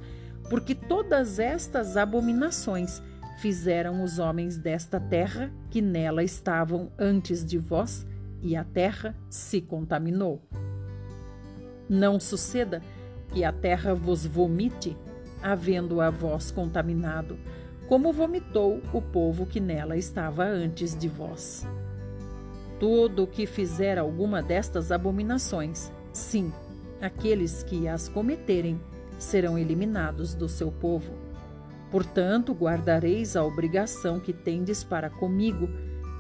porque todas estas abominações fizeram os homens desta terra que nela estavam antes de vós, e a terra se contaminou. Não suceda que a terra vos vomite havendo a vós contaminado, como vomitou o povo que nela estava antes de vós. Todo o que fizer alguma destas abominações, sim, aqueles que as cometerem serão eliminados do seu povo. Portanto, guardareis a obrigação que tendes para comigo,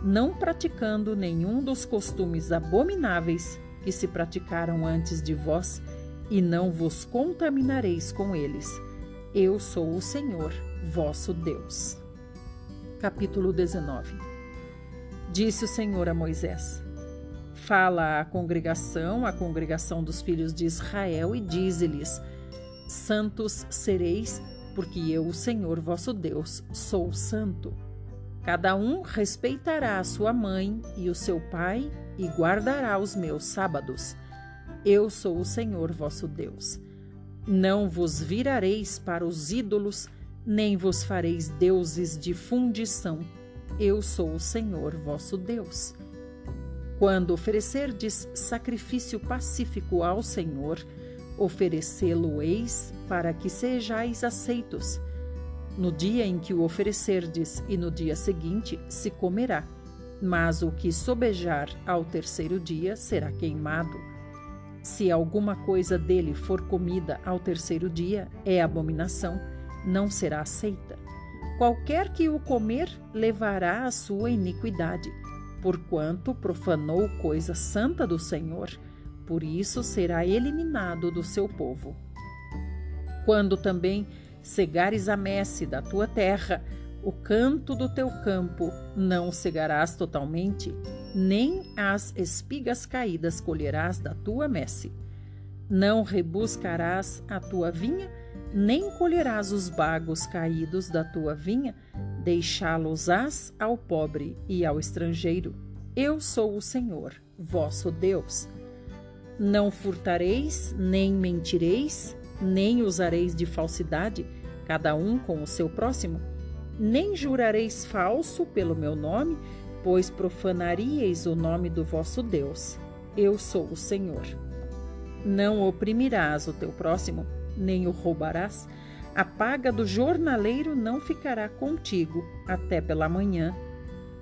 não praticando nenhum dos costumes abomináveis que se praticaram antes de vós, e não vos contaminareis com eles eu sou o Senhor, vosso Deus. Capítulo 19 Disse o Senhor a Moisés: Fala à congregação, à congregação dos filhos de Israel, e dize-lhes: Santos sereis, porque eu, o Senhor vosso Deus, sou santo. Cada um respeitará a sua mãe e o seu pai e guardará os meus sábados. Eu sou o Senhor vosso Deus. Não vos virareis para os ídolos, nem vos fareis deuses de fundição. Eu sou o Senhor vosso Deus. Quando oferecerdes sacrifício pacífico ao Senhor, oferecê-lo-eis para que sejais aceitos. No dia em que o oferecerdes e no dia seguinte se comerá, mas o que sobejar ao terceiro dia será queimado. Se alguma coisa dele for comida ao terceiro dia, é abominação, não será aceita. Qualquer que o comer levará a sua iniquidade, porquanto profanou coisa santa do Senhor, por isso será eliminado do seu povo. Quando também cegares a messe da tua terra, o canto do teu campo não cegarás totalmente, nem as espigas caídas colherás da tua messe. Não rebuscarás a tua vinha, nem colherás os bagos caídos da tua vinha, deixá-los-ás ao pobre e ao estrangeiro. Eu sou o Senhor, vosso Deus. Não furtareis, nem mentireis, nem usareis de falsidade, cada um com o seu próximo, nem jurareis falso pelo meu nome, pois profanaríeis o nome do vosso Deus. Eu sou o Senhor. Não oprimirás o teu próximo, nem o roubarás. A paga do jornaleiro não ficará contigo até pela manhã.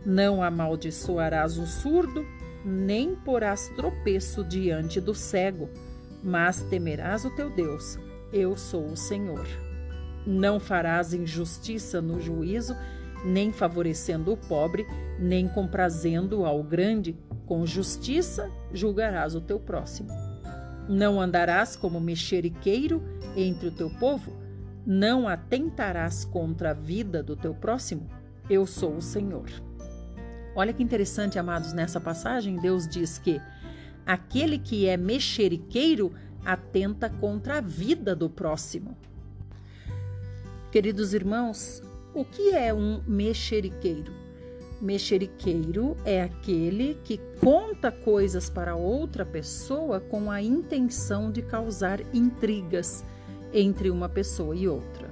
Não amaldiçoarás o surdo, nem porás tropeço diante do cego, mas temerás o teu Deus. Eu sou o Senhor. Não farás injustiça no juízo, nem favorecendo o pobre, nem comprazendo ao grande. Com justiça julgarás o teu próximo. Não andarás como mexeriqueiro entre o teu povo, não atentarás contra a vida do teu próximo. Eu sou o Senhor. Olha que interessante, amados, nessa passagem, Deus diz que aquele que é mexeriqueiro atenta contra a vida do próximo. Queridos irmãos, o que é um mexeriqueiro? Mexeriqueiro é aquele que conta coisas para outra pessoa com a intenção de causar intrigas entre uma pessoa e outra.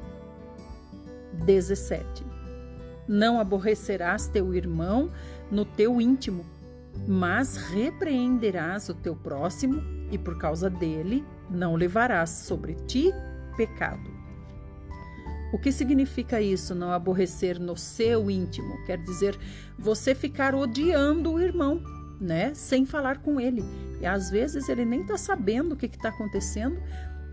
17. Não aborrecerás teu irmão no teu íntimo, mas repreenderás o teu próximo e por causa dele não levarás sobre ti pecado. O que significa isso, não aborrecer no seu íntimo? Quer dizer, você ficar odiando o irmão, né? Sem falar com ele. E às vezes ele nem está sabendo o que está acontecendo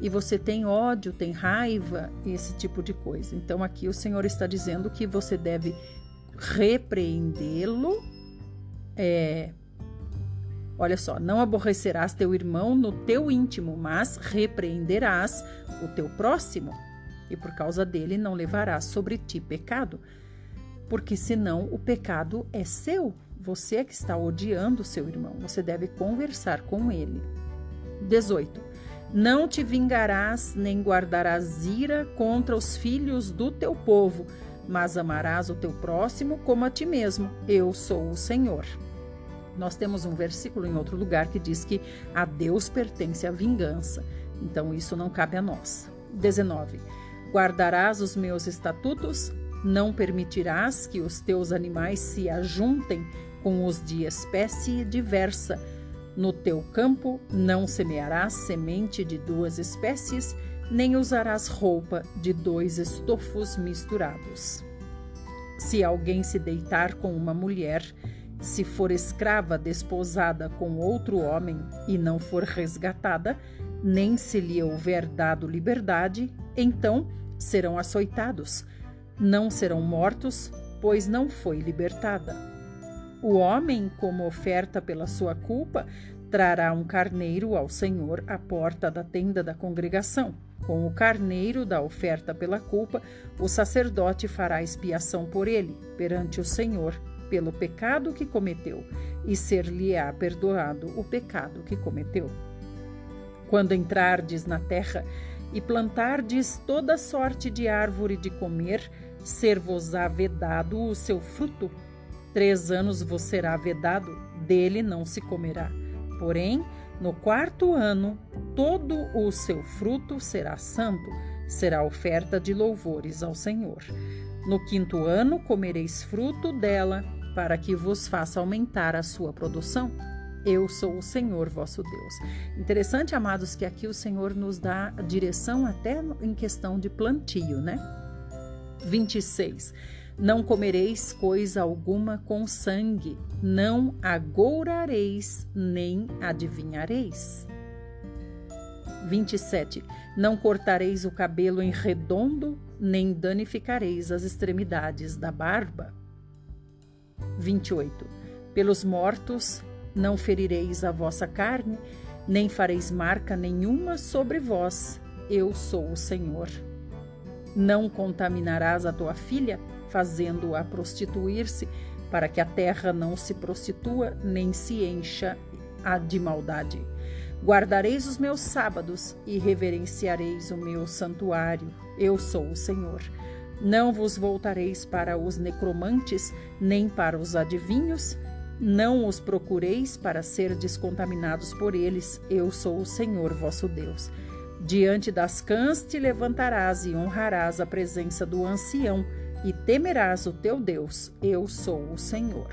e você tem ódio, tem raiva, esse tipo de coisa. Então aqui o Senhor está dizendo que você deve repreendê-lo. É, olha só, não aborrecerás teu irmão no teu íntimo, mas repreenderás o teu próximo e por causa dele não levarás sobre ti pecado, porque senão o pecado é seu. Você é que está odiando seu irmão, você deve conversar com ele. 18. Não te vingarás nem guardarás ira contra os filhos do teu povo, mas amarás o teu próximo como a ti mesmo. Eu sou o Senhor. Nós temos um versículo em outro lugar que diz que a Deus pertence a vingança. Então isso não cabe a nós. 19. Guardarás os meus estatutos, não permitirás que os teus animais se ajuntem com os de espécie diversa. No teu campo não semearás semente de duas espécies, nem usarás roupa de dois estofos misturados. Se alguém se deitar com uma mulher, se for escrava desposada com outro homem e não for resgatada, nem se lhe houver dado liberdade, então serão açoitados. Não serão mortos, pois não foi libertada. O homem, como oferta pela sua culpa, trará um carneiro ao Senhor à porta da tenda da congregação. Com o carneiro da oferta pela culpa, o sacerdote fará expiação por ele, perante o Senhor, pelo pecado que cometeu, e ser-lhe-á perdoado o pecado que cometeu. Quando entrardes na terra e plantardes toda sorte de árvore de comer, ser-vos-á vedado o seu fruto. Três anos vos será vedado, dele não se comerá. Porém, No quarto ano, todo o seu fruto será santo, será oferta de louvores ao Senhor. No quinto ano, comereis fruto dela, para que vos faça aumentar a sua produção. Eu sou o Senhor vosso Deus. Interessante, amados, que aqui o Senhor nos dá direção até em questão de plantio, né? 26. Não comereis coisa alguma com sangue, não agourareis, nem adivinhareis. 27. Não cortareis o cabelo em redondo, nem danificareis as extremidades da barba. 28. Pelos mortos não ferireis a vossa carne, nem fareis marca nenhuma sobre vós. Eu sou o Senhor. Não contaminarás a tua filha, fazendo-a prostituir-se, para que a terra não se prostitua nem se encha de maldade. Guardareis os meus sábados e reverenciareis o meu santuário. Eu sou o Senhor. Não vos voltareis para os necromantes, nem para os adivinhos, não os procureis para ser descontaminados por eles. Eu sou o Senhor vosso Deus. Diante das cãs te levantarás e honrarás a presença do ancião e temerás o teu Deus. Eu sou o Senhor.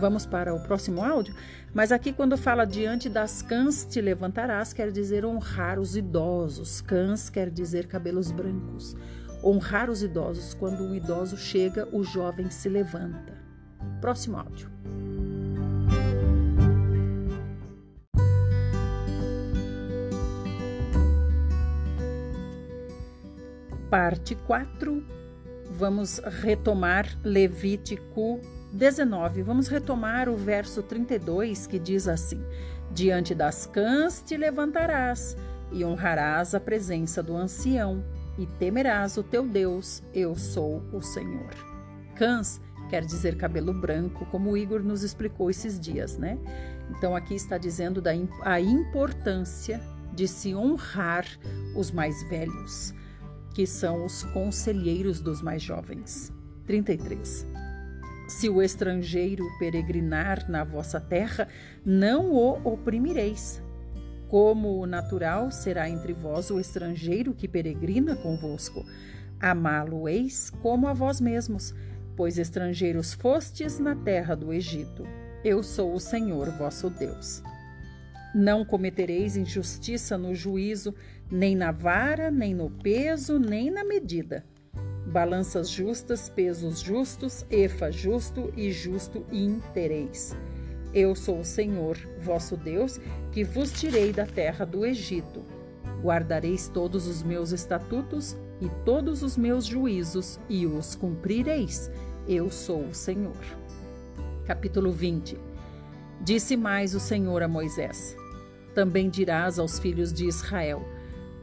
Vamos para o próximo áudio? Mas aqui, quando fala diante das cãs te levantarás, quer dizer honrar os idosos. Cãs quer dizer cabelos brancos. Honrar os idosos. Quando o idoso chega, o jovem se levanta. Próximo áudio. Parte 4. Vamos retomar Levítico 19. Vamos retomar o verso 32 que diz assim: Diante das cãs te levantarás e honrarás a presença do ancião e temerás o teu Deus, eu sou o Senhor. Cãs quer dizer cabelo branco, como o Igor nos explicou esses dias, né? Então aqui está dizendo da a importância de se honrar os mais velhos, que são os conselheiros dos mais jovens. 33. Se o estrangeiro peregrinar na vossa terra, não o oprimireis. Como o natural será entre vós o estrangeiro que peregrina convosco. Amá-lo-eis como a vós mesmos pois estrangeiros fostes na terra do Egito. Eu sou o Senhor vosso Deus. Não cometereis injustiça no juízo, nem na vara, nem no peso, nem na medida. Balanças justas, pesos justos, efa justo e justo intereis. Eu sou o Senhor, vosso Deus, que vos tirei da terra do Egito. Guardareis todos os meus estatutos e todos os meus juízos e os cumprireis eu sou o Senhor. Capítulo 20 Disse mais o Senhor a Moisés: Também dirás aos filhos de Israel: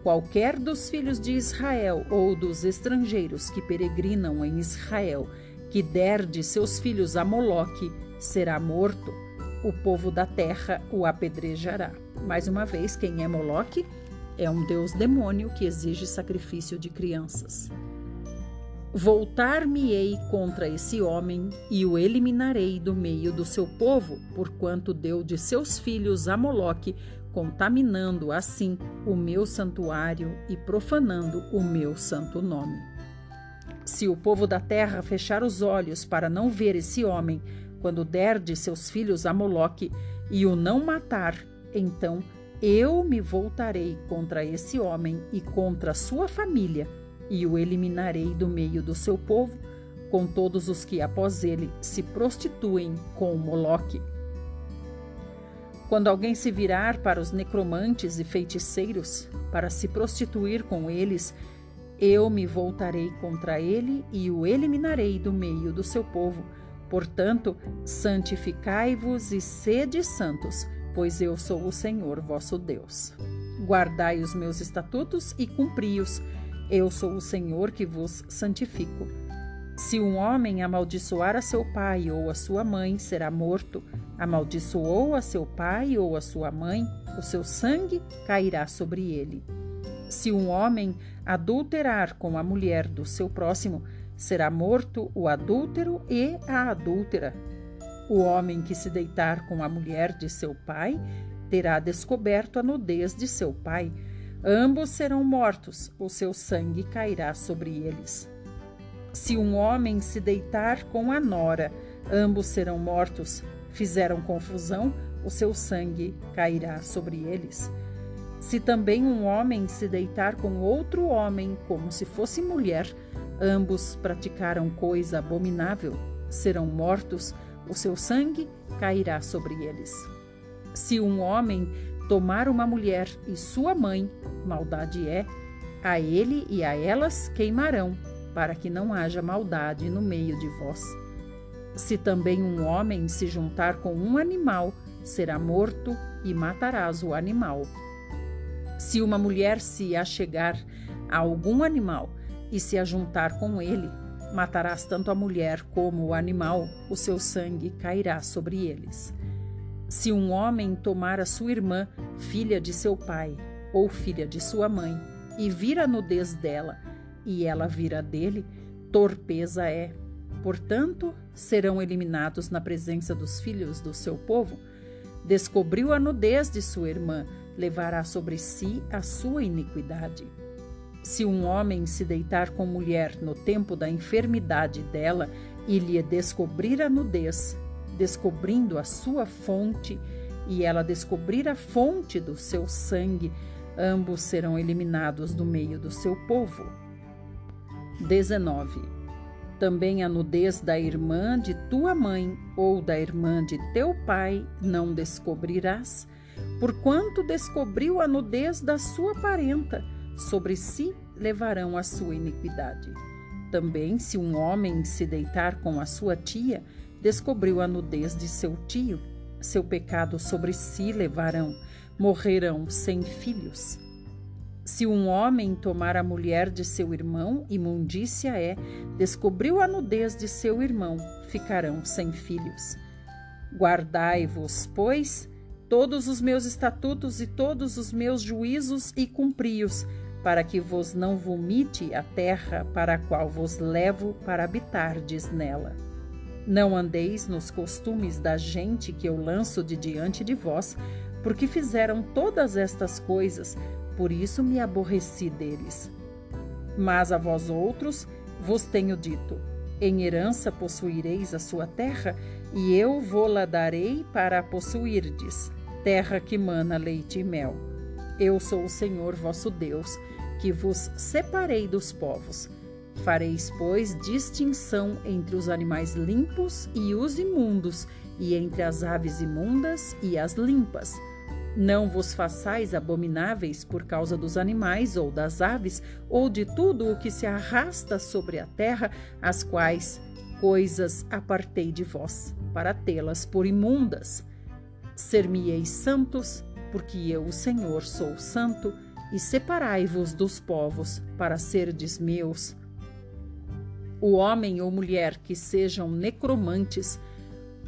Qualquer dos filhos de Israel ou dos estrangeiros que peregrinam em Israel, que der de seus filhos a Moloque, será morto. O povo da terra o apedrejará. Mais uma vez, quem é Moloque? É um deus demônio que exige sacrifício de crianças. Voltar-me-ei contra esse homem e o eliminarei do meio do seu povo, porquanto deu de seus filhos a Moloque, contaminando assim o meu santuário e profanando o meu santo nome. Se o povo da terra fechar os olhos para não ver esse homem, quando der de seus filhos a Moloque e o não matar, então eu me voltarei contra esse homem e contra sua família e o eliminarei do meio do seu povo, com todos os que após ele se prostituem com Moloque. Quando alguém se virar para os necromantes e feiticeiros para se prostituir com eles, eu me voltarei contra ele e o eliminarei do meio do seu povo. Portanto, santificai-vos e sede santos, pois eu sou o Senhor vosso Deus. Guardai os meus estatutos e cumpri-os eu sou o Senhor que vos santifico. Se um homem amaldiçoar a seu pai ou a sua mãe, será morto. Amaldiçoou a seu pai ou a sua mãe, o seu sangue cairá sobre ele. Se um homem adulterar com a mulher do seu próximo, será morto o adúltero e a adúltera. O homem que se deitar com a mulher de seu pai terá descoberto a nudez de seu pai. Ambos serão mortos, o seu sangue cairá sobre eles. Se um homem se deitar com a nora, ambos serão mortos. Fizeram confusão, o seu sangue cairá sobre eles. Se também um homem se deitar com outro homem, como se fosse mulher, ambos praticaram coisa abominável, serão mortos, o seu sangue cairá sobre eles. Se um homem tomar uma mulher e sua mãe, maldade é, a ele e a elas queimarão, para que não haja maldade no meio de vós. Se também um homem se juntar com um animal, será morto e matarás o animal. Se uma mulher se achegar a algum animal e se ajuntar com ele, matarás tanto a mulher como o animal, o seu sangue cairá sobre eles. Se um homem tomar a sua irmã, filha de seu pai, ou filha de sua mãe, e vir a nudez dela, e ela vira dele, torpeza é. Portanto, serão eliminados na presença dos filhos do seu povo. Descobriu a nudez de sua irmã, levará sobre si a sua iniquidade. Se um homem se deitar com mulher no tempo da enfermidade dela e lhe descobrir a nudez, descobrindo a sua fonte, e ela descobrir a fonte do seu sangue, ambos serão eliminados do meio do seu povo. 19. Também a nudez da irmã de tua mãe ou da irmã de teu pai não descobrirás, porquanto descobriu a nudez da sua parenta, sobre si levarão a sua iniquidade. Também, se um homem se deitar com a sua tia, descobriu a nudez de seu tio. Seu pecado sobre si levarão, morrerão sem filhos. Se um homem tomar a mulher de seu irmão, imundícia é, descobriu a nudez de seu irmão, ficarão sem filhos. Guardai-vos, pois, todos os meus estatutos e todos os meus juízos e cumpri-os, para que vos não vomite a terra para a qual vos levo para habitardes nela. Não andeis nos costumes da gente que eu lanço de diante de vós, porque fizeram todas estas coisas, por isso me aborreci deles. Mas a vós outros vos tenho dito: em herança possuireis a sua terra, e eu vou-la darei para a possuirdes, terra que mana leite e mel. Eu sou o Senhor vosso Deus, que vos separei dos povos Fareis, pois, distinção entre os animais limpos e os imundos, e entre as aves imundas e as limpas. Não vos façais abomináveis por causa dos animais ou das aves, ou de tudo o que se arrasta sobre a terra, as quais coisas apartei de vós, para tê-las por imundas. Ser-me-eis santos, porque eu, o Senhor, sou santo, e separai-vos dos povos, para serdes meus o homem ou mulher que sejam necromantes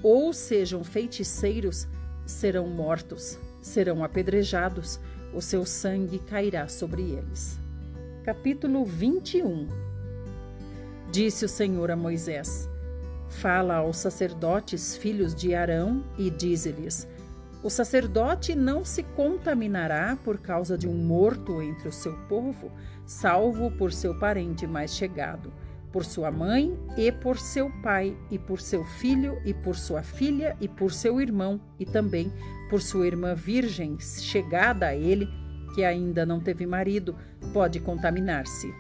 ou sejam feiticeiros serão mortos, serão apedrejados, o seu sangue cairá sobre eles. Capítulo 21 Disse o Senhor a Moisés: Fala aos sacerdotes, filhos de Arão, e dize-lhes: O sacerdote não se contaminará por causa de um morto entre o seu povo, salvo por seu parente mais chegado por sua mãe e por seu pai, e por seu filho, e por sua filha, e por seu irmão, e também por sua irmã virgem, chegada a ele, que ainda não teve marido, pode contaminar-se.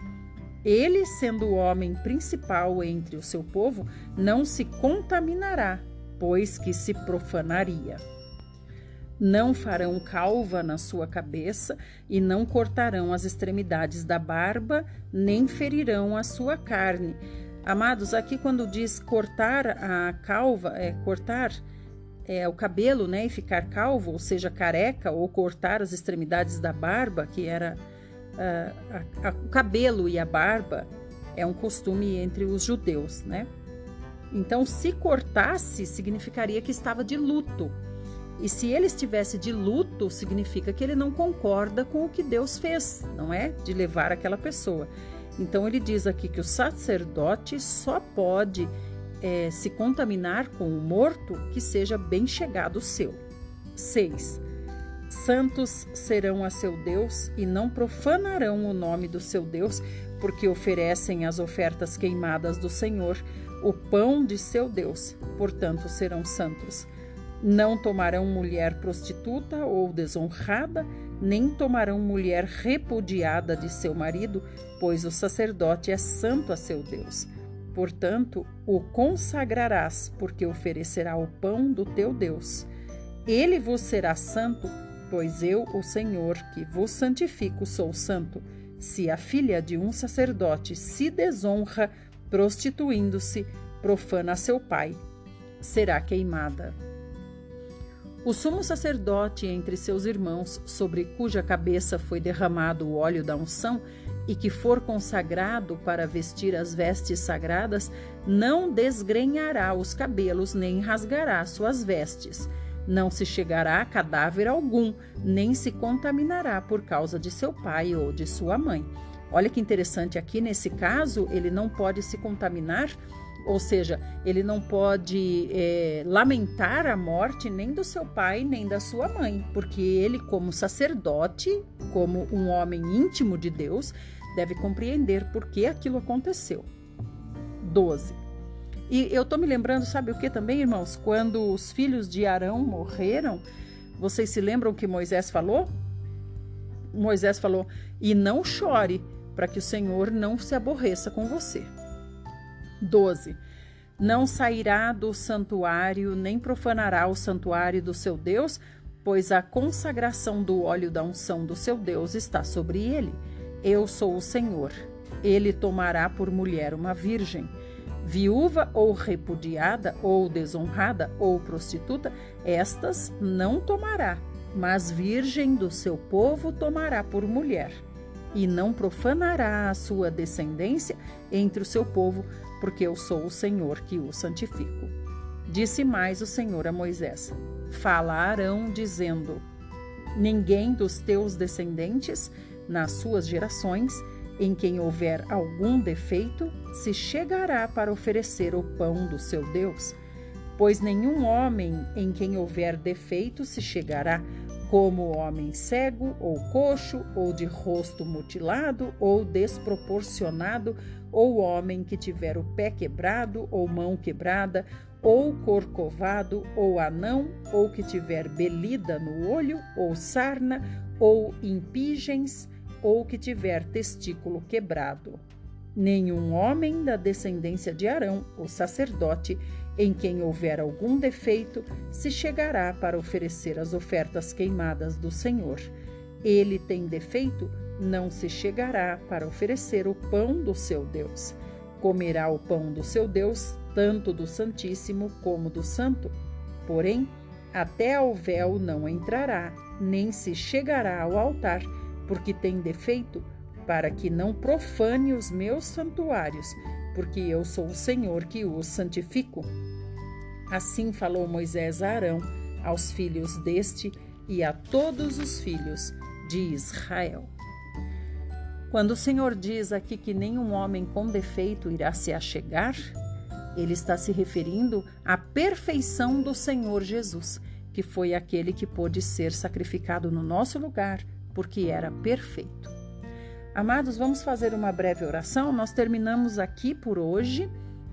Ele, sendo o homem principal entre o seu povo, não se contaminará, pois que se profanaria. Não farão calva na sua cabeça e não cortarão as extremidades da barba, nem ferirão a sua carne. Amados, aqui quando diz cortar a calva, é cortar é, o cabelo, né, e ficar calvo, ou seja, careca, ou cortar as extremidades da barba, que era uh, a, a, o cabelo e a barba, é um costume entre os judeus, né? Então, se cortasse, significaria que estava de luto. E se ele estivesse de luto, significa que ele não concorda com o que Deus fez, não é? De levar aquela pessoa. Então ele diz aqui que o sacerdote só pode é, se contaminar com o morto, que seja bem chegado seu. 6. Santos serão a seu Deus e não profanarão o nome do seu Deus, porque oferecem as ofertas queimadas do Senhor, o pão de seu Deus, portanto serão santos. Não tomarão mulher prostituta ou desonrada, nem tomarão mulher repudiada de seu marido, pois o sacerdote é santo a seu Deus. Portanto, o consagrarás, porque oferecerá o pão do teu Deus. Ele vos será santo, pois eu, o Senhor, que vos santifico, sou santo. Se a filha de um sacerdote se desonra, prostituindo-se, profana seu pai, será queimada. O sumo sacerdote entre seus irmãos, sobre cuja cabeça foi derramado o óleo da unção, e que for consagrado para vestir as vestes sagradas, não desgrenhará os cabelos nem rasgará suas vestes. Não se chegará a cadáver algum, nem se contaminará por causa de seu pai ou de sua mãe. Olha que interessante aqui nesse caso, ele não pode se contaminar ou seja, ele não pode é, lamentar a morte nem do seu pai nem da sua mãe, porque ele, como sacerdote, como um homem íntimo de Deus, deve compreender por que aquilo aconteceu. 12. E eu tô me lembrando, sabe o que também, irmãos? Quando os filhos de Arão morreram, vocês se lembram que Moisés falou? Moisés falou: "E não chore, para que o Senhor não se aborreça com você." 12. Não sairá do santuário, nem profanará o santuário do seu Deus, pois a consagração do óleo da unção do seu Deus está sobre ele. Eu sou o Senhor. Ele tomará por mulher uma virgem. Viúva ou repudiada, ou desonrada, ou prostituta, estas não tomará, mas virgem do seu povo tomará por mulher. E não profanará a sua descendência entre o seu povo, porque eu sou o Senhor que o santifico. Disse mais o Senhor a Moisés: Fala a Arão, dizendo: Ninguém dos teus descendentes, nas suas gerações, em quem houver algum defeito, se chegará para oferecer o pão do seu Deus. Pois nenhum homem em quem houver defeito se chegará, como homem cego ou coxo, ou de rosto mutilado ou desproporcionado, ou homem que tiver o pé quebrado ou mão quebrada, ou corcovado, ou anão, ou que tiver belida no olho, ou sarna, ou impigens, ou que tiver testículo quebrado. Nenhum homem da descendência de Arão, o sacerdote, em quem houver algum defeito, se chegará para oferecer as ofertas queimadas do Senhor. Ele tem defeito, não se chegará para oferecer o pão do seu Deus. Comerá o pão do seu Deus, tanto do Santíssimo como do Santo. Porém, até ao véu não entrará, nem se chegará ao altar, porque tem defeito, para que não profane os meus santuários, porque eu sou o Senhor que os santifico. Assim falou Moisés a Arão, aos filhos deste e a todos os filhos de Israel. Quando o Senhor diz aqui que nenhum homem com defeito irá se achegar, ele está se referindo à perfeição do Senhor Jesus, que foi aquele que pôde ser sacrificado no nosso lugar, porque era perfeito. Amados, vamos fazer uma breve oração. Nós terminamos aqui por hoje.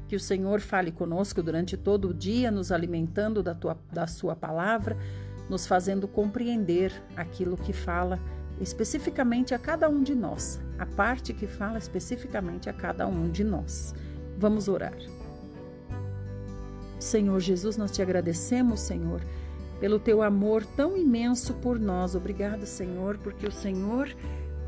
Que o Senhor fale conosco durante todo o dia, nos alimentando da, tua, da Sua palavra, nos fazendo compreender aquilo que fala especificamente a cada um de nós, a parte que fala especificamente a cada um de nós. Vamos orar. Senhor Jesus, nós te agradecemos, Senhor, pelo teu amor tão imenso por nós. Obrigada, Senhor, porque o Senhor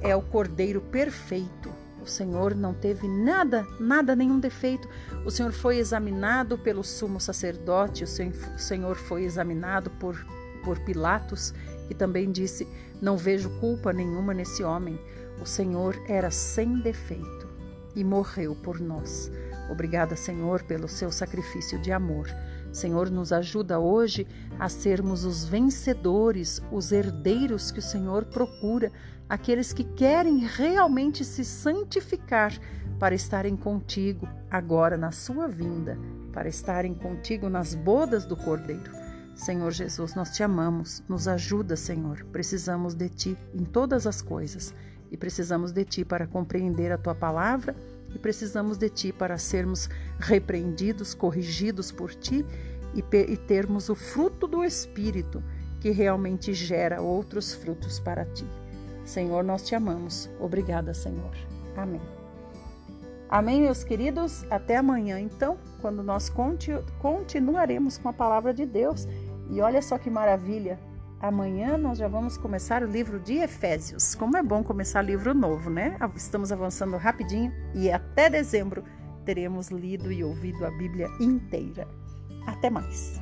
é o Cordeiro perfeito. O Senhor não teve nada, nada, nenhum defeito. O Senhor foi examinado pelo sumo sacerdote, o Senhor foi examinado por, por Pilatos que também disse: Não vejo culpa nenhuma nesse homem. O Senhor era sem defeito e morreu por nós. Obrigada, Senhor, pelo seu sacrifício de amor. Senhor, nos ajuda hoje a sermos os vencedores, os herdeiros que o Senhor procura, aqueles que querem realmente se santificar para estarem contigo agora na sua vinda, para estarem contigo nas bodas do Cordeiro. Senhor Jesus, nós te amamos, nos ajuda, Senhor. Precisamos de ti em todas as coisas e precisamos de ti para compreender a tua palavra e precisamos de ti para sermos repreendidos, corrigidos por ti e, e termos o fruto do Espírito que realmente gera outros frutos para ti. Senhor, nós te amamos. Obrigada, Senhor. Amém. Amém, meus queridos? Até amanhã, então, quando nós continuaremos com a palavra de Deus. E olha só que maravilha! Amanhã nós já vamos começar o livro de Efésios. Como é bom começar livro novo, né? Estamos avançando rapidinho e até dezembro teremos lido e ouvido a Bíblia inteira. Até mais!